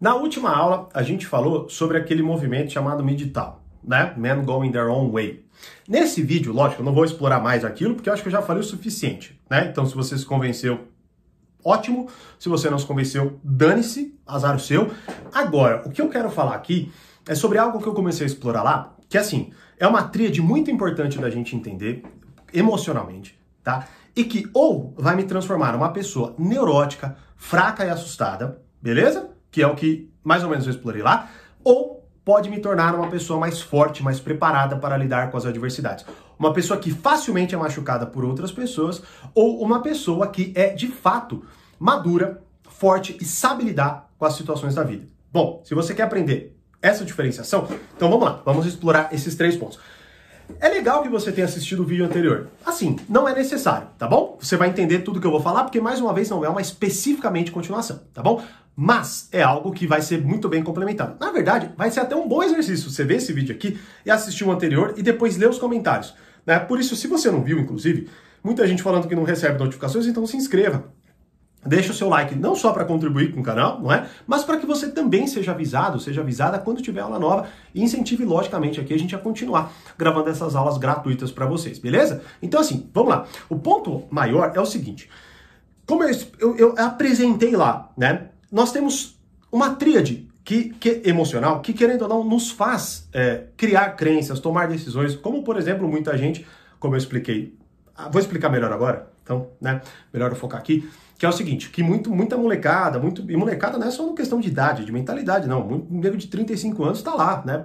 Na última aula, a gente falou sobre aquele movimento chamado MGTOW, né? Men Going Their Own Way. Nesse vídeo, lógico, eu não vou explorar mais aquilo, porque eu acho que eu já falei o suficiente, né? Então, se você se convenceu, ótimo. Se você não se convenceu, dane-se, azar o seu. Agora, o que eu quero falar aqui é sobre algo que eu comecei a explorar lá, que assim, é uma tríade muito importante da gente entender emocionalmente, tá? E que ou vai me transformar numa pessoa neurótica, fraca e assustada, beleza? Que é o que mais ou menos eu explorei lá, ou pode me tornar uma pessoa mais forte, mais preparada para lidar com as adversidades. Uma pessoa que facilmente é machucada por outras pessoas, ou uma pessoa que é de fato madura, forte e sabe lidar com as situações da vida. Bom, se você quer aprender essa diferenciação, então vamos lá, vamos explorar esses três pontos. É legal que você tenha assistido o vídeo anterior. Assim, não é necessário, tá bom? Você vai entender tudo que eu vou falar, porque mais uma vez não é uma especificamente continuação, tá bom? Mas é algo que vai ser muito bem complementado. Na verdade, vai ser até um bom exercício você ver esse vídeo aqui e assistir o anterior e depois ler os comentários. Né? Por isso, se você não viu, inclusive, muita gente falando que não recebe notificações, então se inscreva Deixa o seu like não só para contribuir com o canal, não é? Mas para que você também seja avisado, seja avisada quando tiver aula nova e incentive logicamente aqui a gente a continuar gravando essas aulas gratuitas para vocês, beleza? Então assim, vamos lá. O ponto maior é o seguinte. Como eu, eu, eu apresentei lá, né? Nós temos uma tríade que, que, emocional que, querendo ou não, nos faz é, criar crenças, tomar decisões, como, por exemplo, muita gente, como eu expliquei, ah, vou explicar melhor agora, então, né, melhor eu focar aqui, que é o seguinte, que muito, muita molecada, muito, e molecada não é só uma questão de idade, de mentalidade, não. Muito nego de 35 anos está lá, né?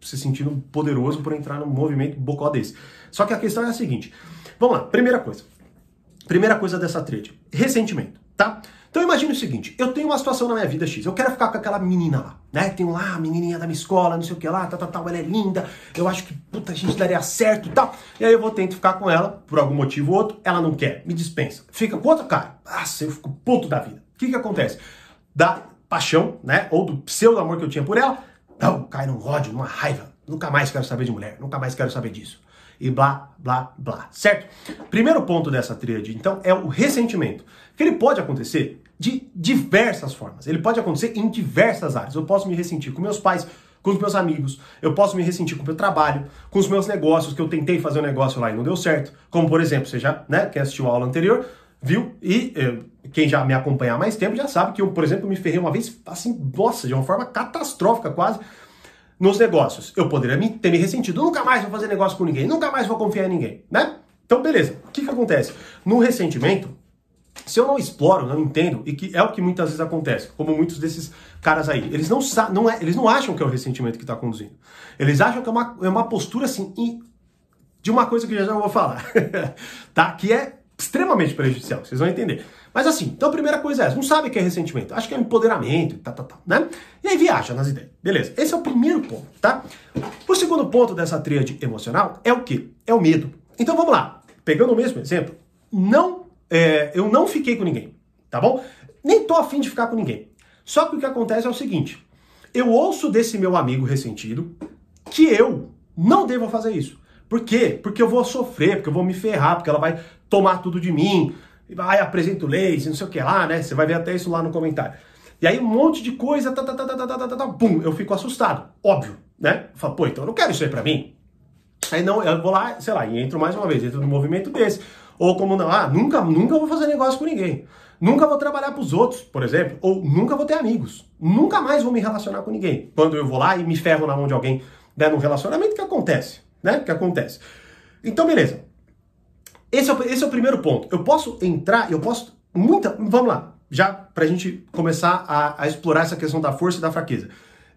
Se sentindo poderoso por entrar num movimento bocó desse. Só que a questão é a seguinte. Vamos lá, primeira coisa. Primeira coisa dessa trade, ressentimento, tá? Então imagine o seguinte, eu tenho uma situação na minha vida X, eu quero ficar com aquela menina lá, né? Tem lá a menininha da minha escola, não sei o que lá, tal, tal, tal, ela é linda, eu acho que, puta, a gente daria certo e tal. E aí eu vou tentar ficar com ela, por algum motivo ou outro, ela não quer, me dispensa. Fica com outro cara, nossa, eu fico puto da vida. O que que acontece? Da paixão, né, ou do pseudo amor que eu tinha por ela, não, cai num ódio, numa raiva, nunca mais quero saber de mulher, nunca mais quero saber disso e blá, blá, blá, certo? Primeiro ponto dessa tríade, então, é o ressentimento, que ele pode acontecer de diversas formas. Ele pode acontecer em diversas áreas. Eu posso me ressentir com meus pais, com os meus amigos, eu posso me ressentir com o meu trabalho, com os meus negócios, que eu tentei fazer um negócio lá e não deu certo. Como, por exemplo, você já, né, quem assistiu a aula anterior, viu? E eh, quem já me acompanha há mais tempo já sabe que eu, por exemplo, me ferrei uma vez, assim, nossa, de uma forma catastrófica quase, nos negócios. Eu poderia me, ter me ressentido, nunca mais vou fazer negócio com ninguém, nunca mais vou confiar em ninguém, né? Então, beleza. O que que acontece? No ressentimento, se eu não exploro, não entendo, e que é o que muitas vezes acontece, como muitos desses caras aí, eles não, não, é, eles não acham que é o ressentimento que está conduzindo. Eles acham que é uma, é uma postura assim, de uma coisa que eu já, vou falar, tá? Que é extremamente prejudicial, vocês vão entender. Mas assim, então a primeira coisa é essa, não sabe o que é ressentimento, acha que é empoderamento, tá, tá, tá, né? E aí viaja nas ideias, beleza. Esse é o primeiro ponto, tá? O segundo ponto dessa tríade emocional é o quê? É o medo. Então vamos lá, pegando o mesmo exemplo, não, é, eu não fiquei com ninguém, tá bom? Nem tô afim de ficar com ninguém. Só que o que acontece é o seguinte, eu ouço desse meu amigo ressentido que eu não devo fazer isso. Por quê? Porque eu vou sofrer, porque eu vou me ferrar, porque ela vai tomar tudo de mim, vai apresento leis, não sei o que lá, né? Você vai ver até isso lá no comentário. E aí um monte de coisa, tá, tá, tá, tá, tá, tá, tá, pum, eu fico assustado, óbvio, né? Eu falo, pô, então eu não quero isso aí pra mim. Aí não, eu vou lá, sei lá, e entro mais uma vez, entro num movimento desse. Ou como não, ah, nunca, nunca vou fazer negócio com ninguém. Nunca vou trabalhar pros outros, por exemplo. Ou nunca vou ter amigos. Nunca mais vou me relacionar com ninguém. Quando eu vou lá e me ferro na mão de alguém, né, num relacionamento, que acontece? Né? Que acontece. Então, beleza. Esse é, o, esse é o primeiro ponto. Eu posso entrar, eu posso. Muita. Vamos lá, já pra gente começar a, a explorar essa questão da força e da fraqueza.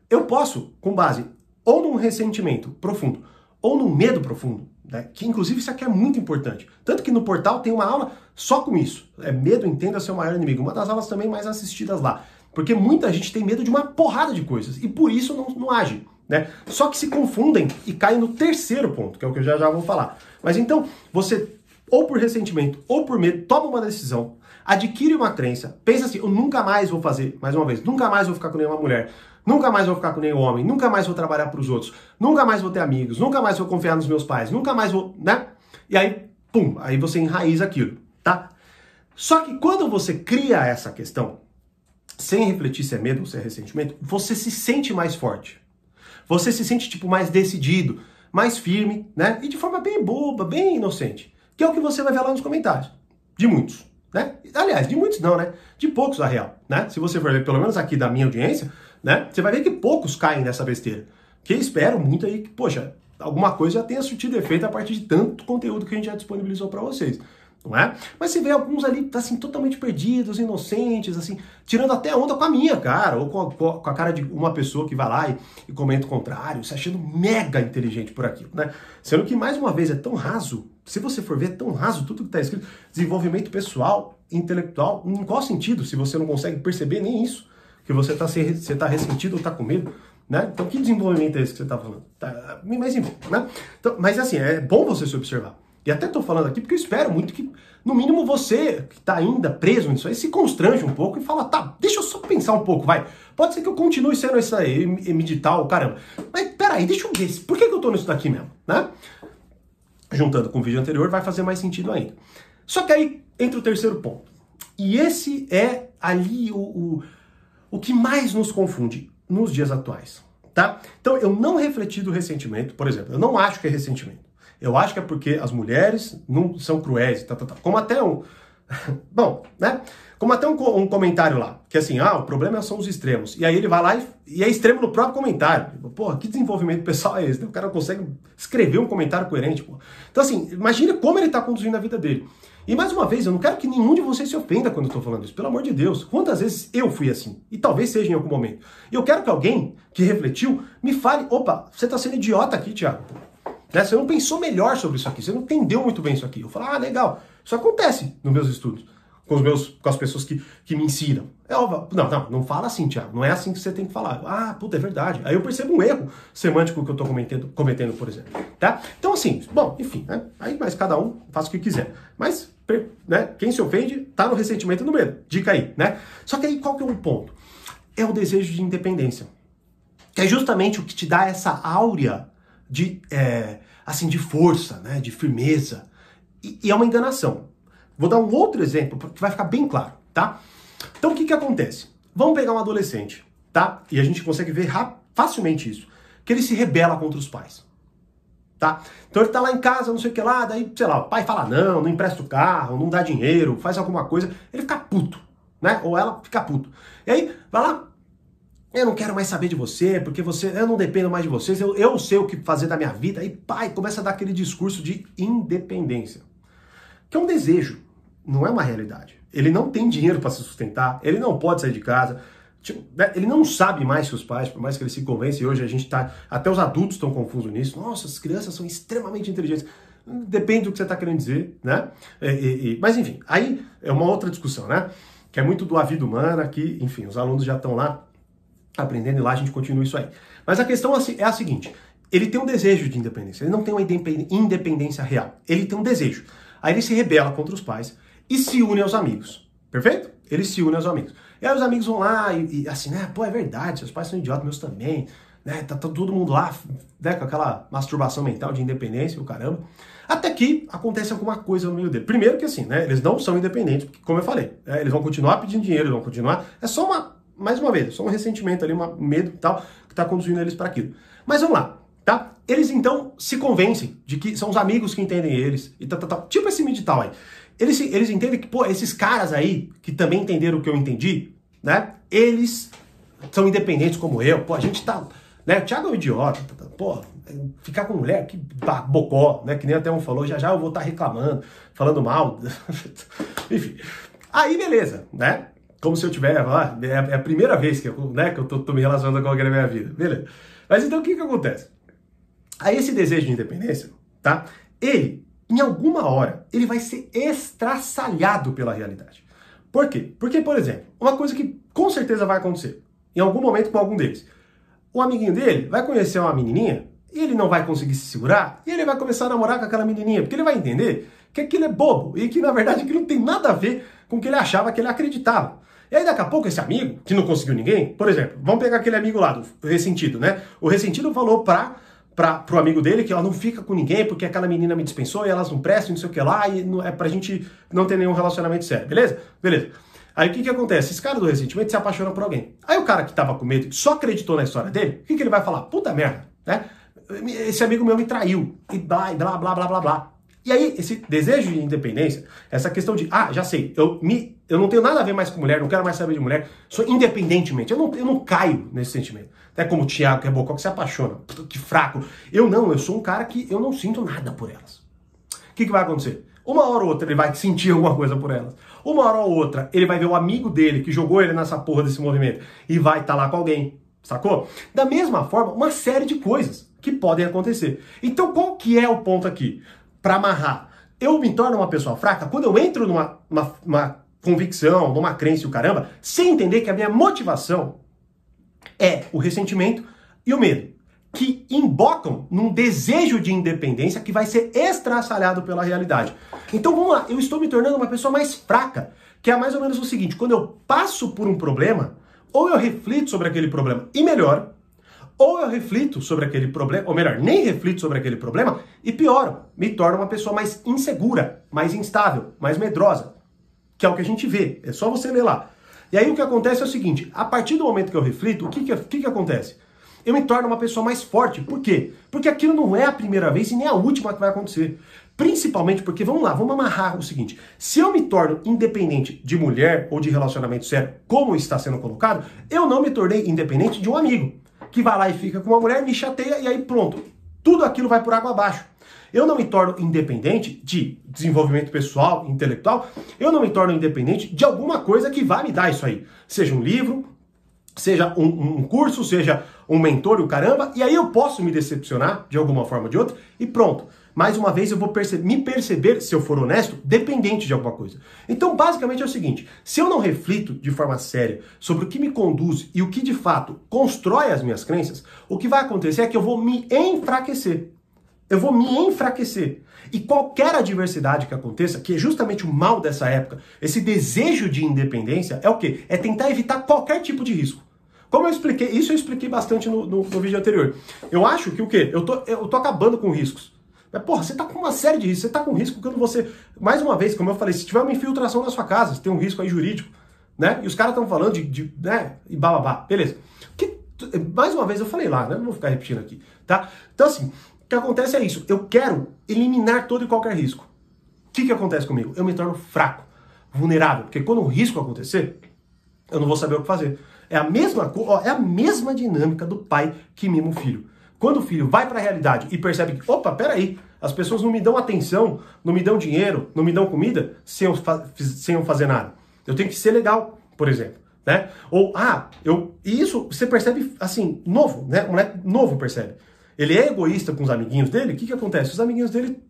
Eu posso, com base ou num ressentimento profundo, ou num medo profundo, né? que inclusive isso aqui é muito importante. Tanto que no portal tem uma aula só com isso. É medo, entenda seu maior inimigo. Uma das aulas também mais assistidas lá. Porque muita gente tem medo de uma porrada de coisas e por isso não, não age. Né? Só que se confundem e caem no terceiro ponto, que é o que eu já já vou falar. Mas então, você ou por ressentimento ou por medo, toma uma decisão, adquire uma crença, pensa assim, eu nunca mais vou fazer, mais uma vez, nunca mais vou ficar com nenhuma mulher, nunca mais vou ficar com nenhum homem, nunca mais vou trabalhar para os outros, nunca mais vou ter amigos, nunca mais vou confiar nos meus pais, nunca mais vou, né? E aí, pum, aí você enraiza aquilo, tá? Só que quando você cria essa questão, sem refletir se é medo ou se é ressentimento, você se sente mais forte. Você se sente tipo mais decidido, mais firme, né? E de forma bem boba, bem inocente. Que é o que você vai ver lá nos comentários. De muitos, né? Aliás, de muitos não, né? De poucos, a real, né? Se você for ver, pelo menos aqui da minha audiência, né? Você vai ver que poucos caem nessa besteira. Que espero muito aí que, poxa, alguma coisa já tenha surtido efeito a partir de tanto conteúdo que a gente já disponibilizou para vocês não é? Mas você vê alguns ali, assim, totalmente perdidos, inocentes, assim, tirando até onda com a minha cara, ou com a, com a cara de uma pessoa que vai lá e, e, comenta o contrário, se achando mega inteligente por aquilo, né? Sendo que, mais uma vez, é tão raso, se você for ver, é tão raso tudo que está escrito, desenvolvimento pessoal, intelectual, em qual sentido, se você não consegue perceber nem isso, que você está você tá ressentido ou está com medo, né? Então, que desenvolvimento é esse que você está falando? Tá, mas enfim, né? Então, mas assim, é bom você se observar. E até estou falando aqui porque eu espero muito que, no mínimo, você que está ainda preso nisso aí, se constrange um pouco e fala, tá, deixa eu só pensar um pouco, vai. Pode ser que eu continue sendo isso aí, medital, caramba. Mas peraí, deixa eu ver, por que, que eu estou nisso daqui mesmo, né? Juntando com o vídeo anterior, vai fazer mais sentido ainda. Só que aí entra o terceiro ponto. E esse é ali o, o, o que mais nos confunde nos dias atuais, tá? Então, eu não refleti do ressentimento, por exemplo, eu não acho que é ressentimento. Eu acho que é porque as mulheres não são cruéis, tá, tá, tá. como até um. Bom, né? Como até um, um, comentário lá, que assim, ah, o problema são os extremos. E aí ele vai lá e, e é extremo no próprio comentário. Porra, que desenvolvimento pessoal é esse? O cara consegue escrever um comentário coerente, pô. Então, assim, imagina como ele está conduzindo a vida dele. E mais uma vez, eu não quero que nenhum de vocês se ofenda quando eu estou falando isso, pelo amor de Deus. Quantas vezes eu fui assim? E talvez seja em algum momento. Eu quero que alguém que refletiu me fale: opa, você está sendo idiota aqui, Tiago. Né? Você não pensou melhor sobre isso aqui, você não entendeu muito bem isso aqui. Eu falo, ah, legal, isso acontece nos meus estudos, com, os meus, com as pessoas que, que me ensinam. É, não, não, não fala assim, Tiago, não é assim que você tem que falar. Ah, puta, é verdade. Aí eu percebo um erro semântico que eu estou cometendo, cometendo, por exemplo. Tá? Então, assim, bom, enfim, né? Aí, mas cada um faz o que quiser. Mas, né, quem se ofende tá no ressentimento e no medo. Dica aí, né? Só que aí qual que é o ponto? É o desejo de independência. Que é justamente o que te dá essa áurea de, é, assim, de força, né, de firmeza. E, e, é uma enganação. Vou dar um outro exemplo que vai ficar bem claro, tá? Então o que, que acontece? Vamos pegar um adolescente, tá? E a gente consegue ver facilmente isso. Que ele se rebela contra os pais. Tá? Então ele tá lá em casa, não sei o que lá, daí, sei lá, o pai fala não, não empresta o carro, não dá dinheiro, faz alguma coisa, ele fica puto, né? Ou ela fica puto. E aí, vai lá, eu não quero mais saber de você, porque você, eu não dependo mais de vocês, eu, eu sei o que fazer da minha vida. E pai, começa a dar aquele discurso de independência, que é um desejo, não é uma realidade. Ele não tem dinheiro para se sustentar, ele não pode sair de casa, tipo, ele não sabe mais que os pais, por mais que ele se convence, e hoje a gente tá, até os adultos estão confusos nisso. Nossa, as crianças são extremamente inteligentes. Depende do que você está querendo dizer, né? E, e, mas enfim, aí é uma outra discussão, né? Que é muito do a vida humana, que, enfim, os alunos já estão lá aprendendo e lá a gente continua isso aí. Mas a questão é a seguinte: ele tem um desejo de independência, ele não tem uma independência real, ele tem um desejo. Aí ele se rebela contra os pais e se une aos amigos. Perfeito? Ele se une aos amigos. E aí os amigos vão lá e, e assim, né? Pô, é verdade, seus pais são idiotas, meus também. Né? Tá, tá todo mundo lá, né? Com aquela masturbação mental de independência, o caramba. Até que acontece alguma coisa no meio dele. Primeiro que assim, né? Eles não são independentes, porque, como eu falei, né, eles vão continuar pedindo dinheiro, vão continuar. É só uma mais uma vez, só um ressentimento ali, um medo e tal, que está conduzindo eles para aquilo. Mas vamos lá, tá? Eles então se convencem de que são os amigos que entendem eles e tal, tal, tal. Tipo esse medital aí. Eles, eles entendem que, pô, esses caras aí, que também entenderam o que eu entendi, né? Eles são independentes como eu. Pô, a gente tá. Né? O Thiago é um idiota. Tá, tá, pô, ficar com mulher, que bocó, né? Que nem até um falou, já já eu vou estar tá reclamando, falando mal. Enfim. Aí, beleza, né? como se eu ah, é, é a primeira vez que eu, né, que eu tô, tô, me relacionando com alguém na minha vida, beleza. Mas então o que que acontece? Aí esse desejo de independência, tá? Ele, em alguma hora, ele vai ser estraçalhado pela realidade. Por quê? Porque, por exemplo, uma coisa que com certeza vai acontecer, em algum momento com algum deles, o amiguinho dele vai conhecer uma menininha e ele não vai conseguir se segurar e ele vai começar a namorar com aquela menininha, porque ele vai entender que aquilo é bobo e que na verdade aquilo não tem nada a ver com o que ele achava que ele acreditava. E aí daqui a pouco esse amigo, que não conseguiu ninguém, por exemplo, vamos pegar aquele amigo lá, do ressentido, né? O ressentido falou pra, pra, pro amigo dele que ela não fica com ninguém porque aquela menina me dispensou e elas não prestam, não sei o que lá, e não, é pra gente não ter nenhum relacionamento sério, beleza? Beleza. Aí o que que acontece? Esse cara do ressentimento se apaixona por alguém. Aí o cara que tava com medo, só acreditou na história dele, o que que ele vai falar? Puta merda, né? Esse amigo meu me traiu, e blá, blá, blá, blá, blá, blá. E aí, esse desejo de independência, essa questão de, ah, já sei, eu, me, eu não tenho nada a ver mais com mulher, não quero mais saber de mulher, sou independentemente, eu não, eu não caio nesse sentimento. É como o Thiago, que é bocó, que se apaixona, que fraco. Eu não, eu sou um cara que eu não sinto nada por elas. O que, que vai acontecer? Uma hora ou outra ele vai sentir alguma coisa por elas. Uma hora ou outra ele vai ver o amigo dele que jogou ele nessa porra desse movimento e vai estar tá lá com alguém. Sacou? Da mesma forma, uma série de coisas que podem acontecer. Então qual que é o ponto aqui? Para amarrar. Eu me torno uma pessoa fraca quando eu entro numa uma, uma convicção, numa crença e o caramba, sem entender que a minha motivação é o ressentimento e o medo que embocam num desejo de independência que vai ser estraçalhado pela realidade. Então vamos lá, eu estou me tornando uma pessoa mais fraca, que é mais ou menos o seguinte: quando eu passo por um problema, ou eu reflito sobre aquele problema e melhoro, ou eu reflito sobre aquele problema, ou melhor, nem reflito sobre aquele problema e pioro, me torno uma pessoa mais insegura, mais instável, mais medrosa, que é o que a gente vê, é só você ler lá. E aí o que acontece é o seguinte: a partir do momento que eu reflito, o que, que, que, que acontece? eu me torno uma pessoa mais forte. Por quê? Porque aquilo não é a primeira vez e nem a última que vai acontecer. Principalmente porque, vamos lá, vamos amarrar o seguinte: se eu me torno independente de mulher ou de relacionamento sério, como está sendo colocado, eu não me tornei independente de um amigo que vai lá e fica com uma mulher, me chateia e aí pronto. Tudo aquilo vai por água abaixo. Eu não me torno independente de desenvolvimento pessoal, intelectual, eu não me torno independente de alguma coisa que vai me dar isso aí. Seja um livro, seja um, um, curso, seja um mentor, o caramba, e aí eu posso me decepcionar de alguma forma ou de outra, e pronto. Mais uma vez eu vou perce me perceber, se eu for honesto, dependente de alguma coisa. Então, basicamente é o seguinte: se eu não reflito de forma séria sobre o que me conduz e o que de fato constrói as minhas crenças, o que vai acontecer é que eu vou me enfraquecer. Eu vou me enfraquecer. E qualquer adversidade que aconteça, que é justamente o mal dessa época, esse desejo de independência, é o quê? É tentar evitar qualquer tipo de risco. Como eu expliquei, isso eu expliquei bastante no, no, no vídeo anterior. Eu acho que o quê? Eu tô, eu tô acabando com riscos. Mas, porra, você tá com uma série de riscos. Você tá com risco quando você. Mais uma vez, como eu falei, se tiver uma infiltração na sua casa, você tem um risco aí jurídico, né? E os caras estão falando de, de. né? E bababá. Beleza. Que, mais uma vez, eu falei lá, né? Não vou ficar repetindo aqui, tá? Então, assim, que acontece é isso. Eu quero eliminar todo e qualquer risco. O que, que acontece comigo? Eu me torno fraco, vulnerável. Porque quando o risco acontecer, eu não vou saber o que fazer. É a mesma, ó, é a mesma dinâmica do pai que mima o filho. Quando o filho vai para a realidade e percebe que, opa, peraí, as pessoas não me dão atenção, não me dão dinheiro, não me dão comida sem eu, sem eu fazer nada. Eu tenho que ser legal, por exemplo. Né? Ou, ah, eu. E isso você percebe assim, novo, né? O moleque novo percebe. Ele é egoísta com os amiguinhos dele, o que, que acontece? Os amiguinhos dele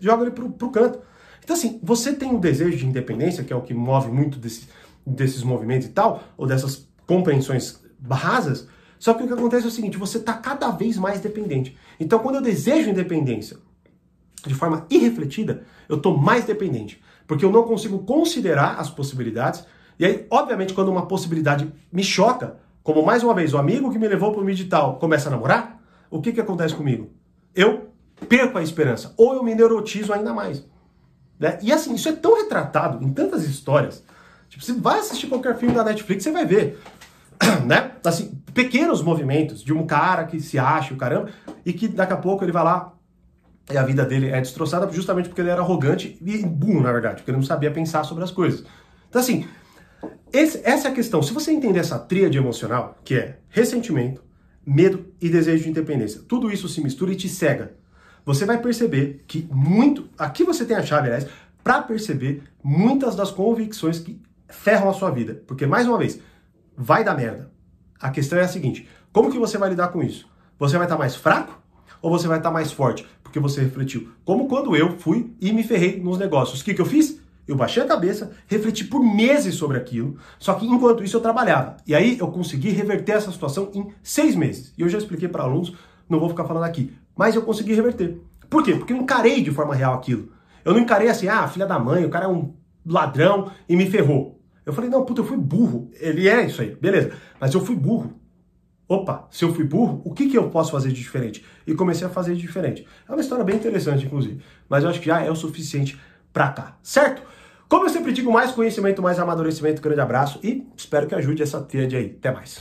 jogam ele pro, pro canto. Então, assim, você tem um desejo de independência, que é o que move muito desse, desses movimentos e tal, ou dessas compreensões rasas, só que o que acontece é o seguinte, você está cada vez mais dependente. Então, quando eu desejo independência de forma irrefletida, eu estou mais dependente, porque eu não consigo considerar as possibilidades. E aí, obviamente, quando uma possibilidade me choca, como mais uma vez o amigo que me levou para o digital começa a namorar, o que, que acontece comigo? Eu perco a esperança, ou eu me neurotizo ainda mais. Né? E assim, isso é tão retratado em tantas histórias. Tipo, você vai assistir qualquer filme da Netflix, você vai ver. né? Assim, pequenos movimentos de um cara que se acha o caramba e que daqui a pouco ele vai lá e a vida dele é destroçada justamente porque ele era arrogante e burro, na verdade, porque ele não sabia pensar sobre as coisas. Então, assim, esse, essa é a questão. Se você entender essa tríade emocional, que é ressentimento, medo e desejo de independência, tudo isso se mistura e te cega. Você vai perceber que muito. Aqui você tem a chave, aliás, para perceber muitas das convicções que ferram a sua vida. Porque, mais uma vez, vai dar merda. A questão é a seguinte: como que você vai lidar com isso? Você vai estar tá mais fraco ou você vai estar tá mais forte? Porque você refletiu. Como quando eu fui e me ferrei nos negócios. O que, que eu fiz? Eu baixei a cabeça, refleti por meses sobre aquilo, só que enquanto isso eu trabalhava. E aí eu consegui reverter essa situação em seis meses. E eu já expliquei para alunos, não vou ficar falando aqui. Mas eu consegui reverter. Por quê? Porque eu encarei de forma real aquilo. Eu não encarei assim, ah, filha da mãe, o cara é um ladrão e me ferrou. Eu falei, não, puta, eu fui burro. Ele é isso aí, beleza. Mas eu fui burro. Opa, se eu fui burro, o que, que eu posso fazer de diferente? E comecei a fazer de diferente. É uma história bem interessante, inclusive. Mas eu acho que já é o suficiente pra cá, certo? Como eu sempre digo, mais conhecimento, mais amadurecimento. Grande abraço e espero que ajude essa tríade aí. Até mais.